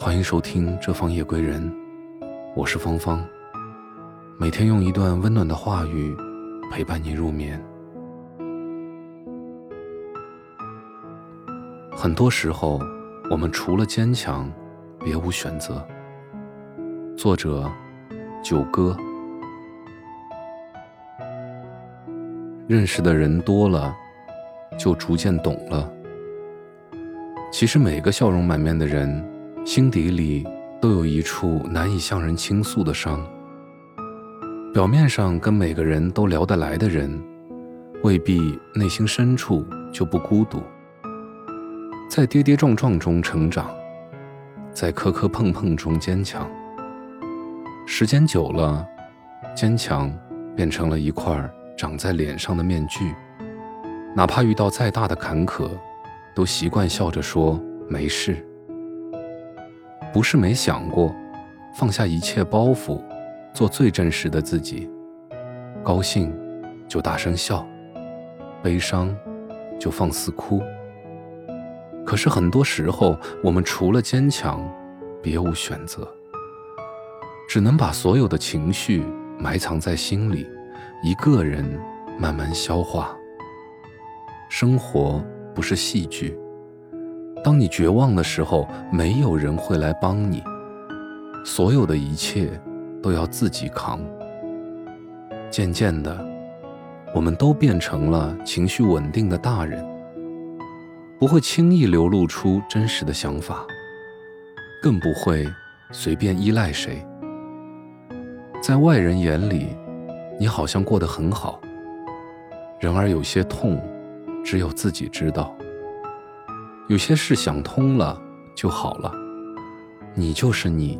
欢迎收听《这方夜归人》，我是芳芳。每天用一段温暖的话语陪伴你入眠。很多时候，我们除了坚强，别无选择。作者：九哥。认识的人多了，就逐渐懂了。其实每个笑容满面的人，心底里都有一处难以向人倾诉的伤。表面上跟每个人都聊得来的人，未必内心深处就不孤独。在跌跌撞撞中成长，在磕磕碰碰中坚强。时间久了，坚强变成了一块长在脸上的面具，哪怕遇到再大的坎坷。都习惯笑着说没事，不是没想过放下一切包袱，做最真实的自己。高兴就大声笑，悲伤就放肆哭。可是很多时候，我们除了坚强，别无选择，只能把所有的情绪埋藏在心里，一个人慢慢消化。生活。不是戏剧。当你绝望的时候，没有人会来帮你，所有的一切都要自己扛。渐渐的，我们都变成了情绪稳定的大人，不会轻易流露出真实的想法，更不会随便依赖谁。在外人眼里，你好像过得很好，然而有些痛。只有自己知道，有些事想通了就好了。你就是你，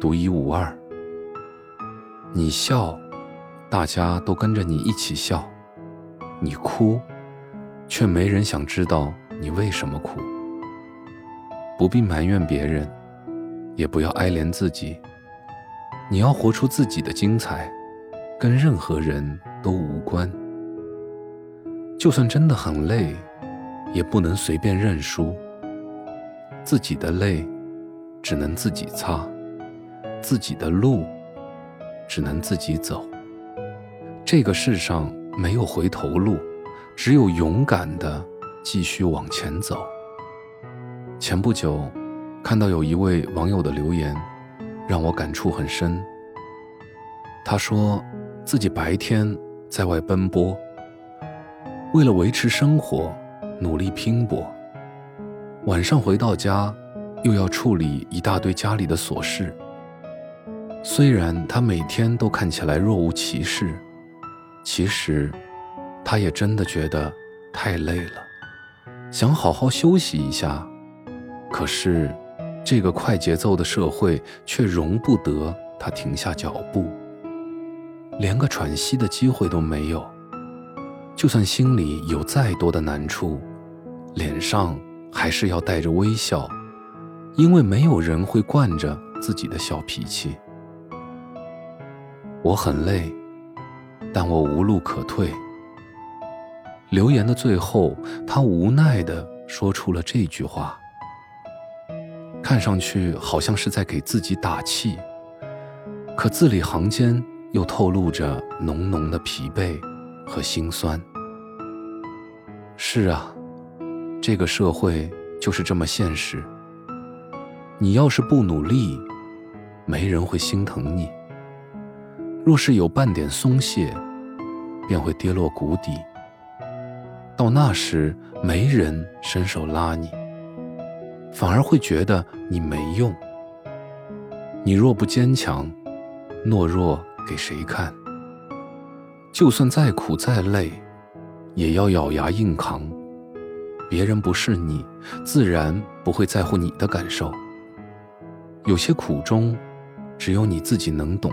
独一无二。你笑，大家都跟着你一起笑；你哭，却没人想知道你为什么哭。不必埋怨别人，也不要哀怜自己。你要活出自己的精彩，跟任何人都无关。就算真的很累，也不能随便认输。自己的泪，只能自己擦；自己的路，只能自己走。这个世上没有回头路，只有勇敢的继续往前走。前不久，看到有一位网友的留言，让我感触很深。他说，自己白天在外奔波。为了维持生活，努力拼搏。晚上回到家，又要处理一大堆家里的琐事。虽然他每天都看起来若无其事，其实，他也真的觉得太累了，想好好休息一下。可是，这个快节奏的社会却容不得他停下脚步，连个喘息的机会都没有。就算心里有再多的难处，脸上还是要带着微笑，因为没有人会惯着自己的小脾气。我很累，但我无路可退。留言的最后，他无奈地说出了这句话，看上去好像是在给自己打气，可字里行间又透露着浓浓的疲惫。和心酸。是啊，这个社会就是这么现实。你要是不努力，没人会心疼你；若是有半点松懈，便会跌落谷底。到那时，没人伸手拉你，反而会觉得你没用。你若不坚强，懦弱给谁看？就算再苦再累，也要咬牙硬扛。别人不是你，自然不会在乎你的感受。有些苦衷，只有你自己能懂。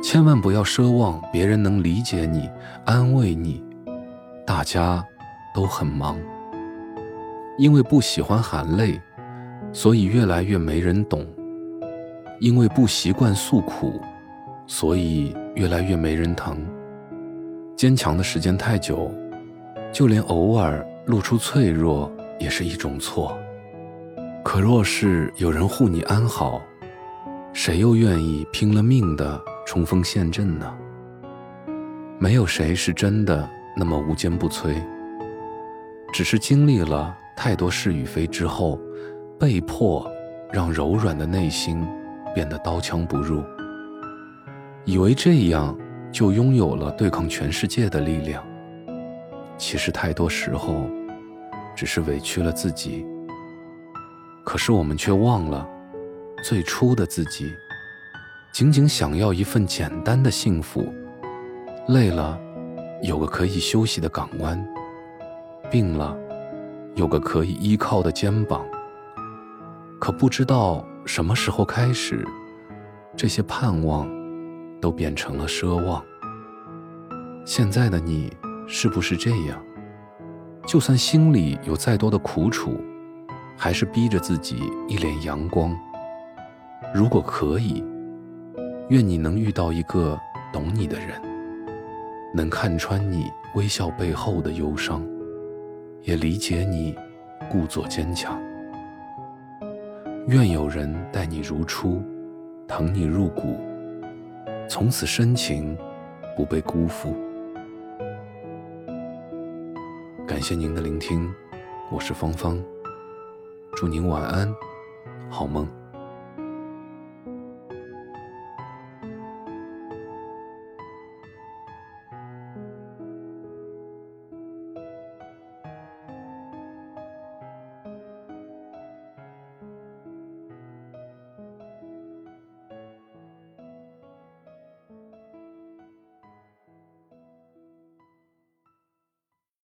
千万不要奢望别人能理解你、安慰你。大家都很忙，因为不喜欢含泪，所以越来越没人懂。因为不习惯诉苦。所以越来越没人疼。坚强的时间太久，就连偶尔露出脆弱也是一种错。可若是有人护你安好，谁又愿意拼了命的冲锋陷阵呢？没有谁是真的那么无坚不摧，只是经历了太多是与非之后，被迫让柔软的内心变得刀枪不入，以为这样就拥有了对抗全世界的力量。其实太多时候，只是委屈了自己。可是我们却忘了，最初的自己，仅仅想要一份简单的幸福。累了，有个可以休息的港湾；病了，有个可以依靠的肩膀。可不知道什么时候开始，这些盼望都变成了奢望。现在的你。是不是这样？就算心里有再多的苦楚，还是逼着自己一脸阳光。如果可以，愿你能遇到一个懂你的人，能看穿你微笑背后的忧伤，也理解你故作坚强。愿有人待你如初，疼你入骨，从此深情不被辜负。感谢您的聆听，我是芳芳，祝您晚安，好梦。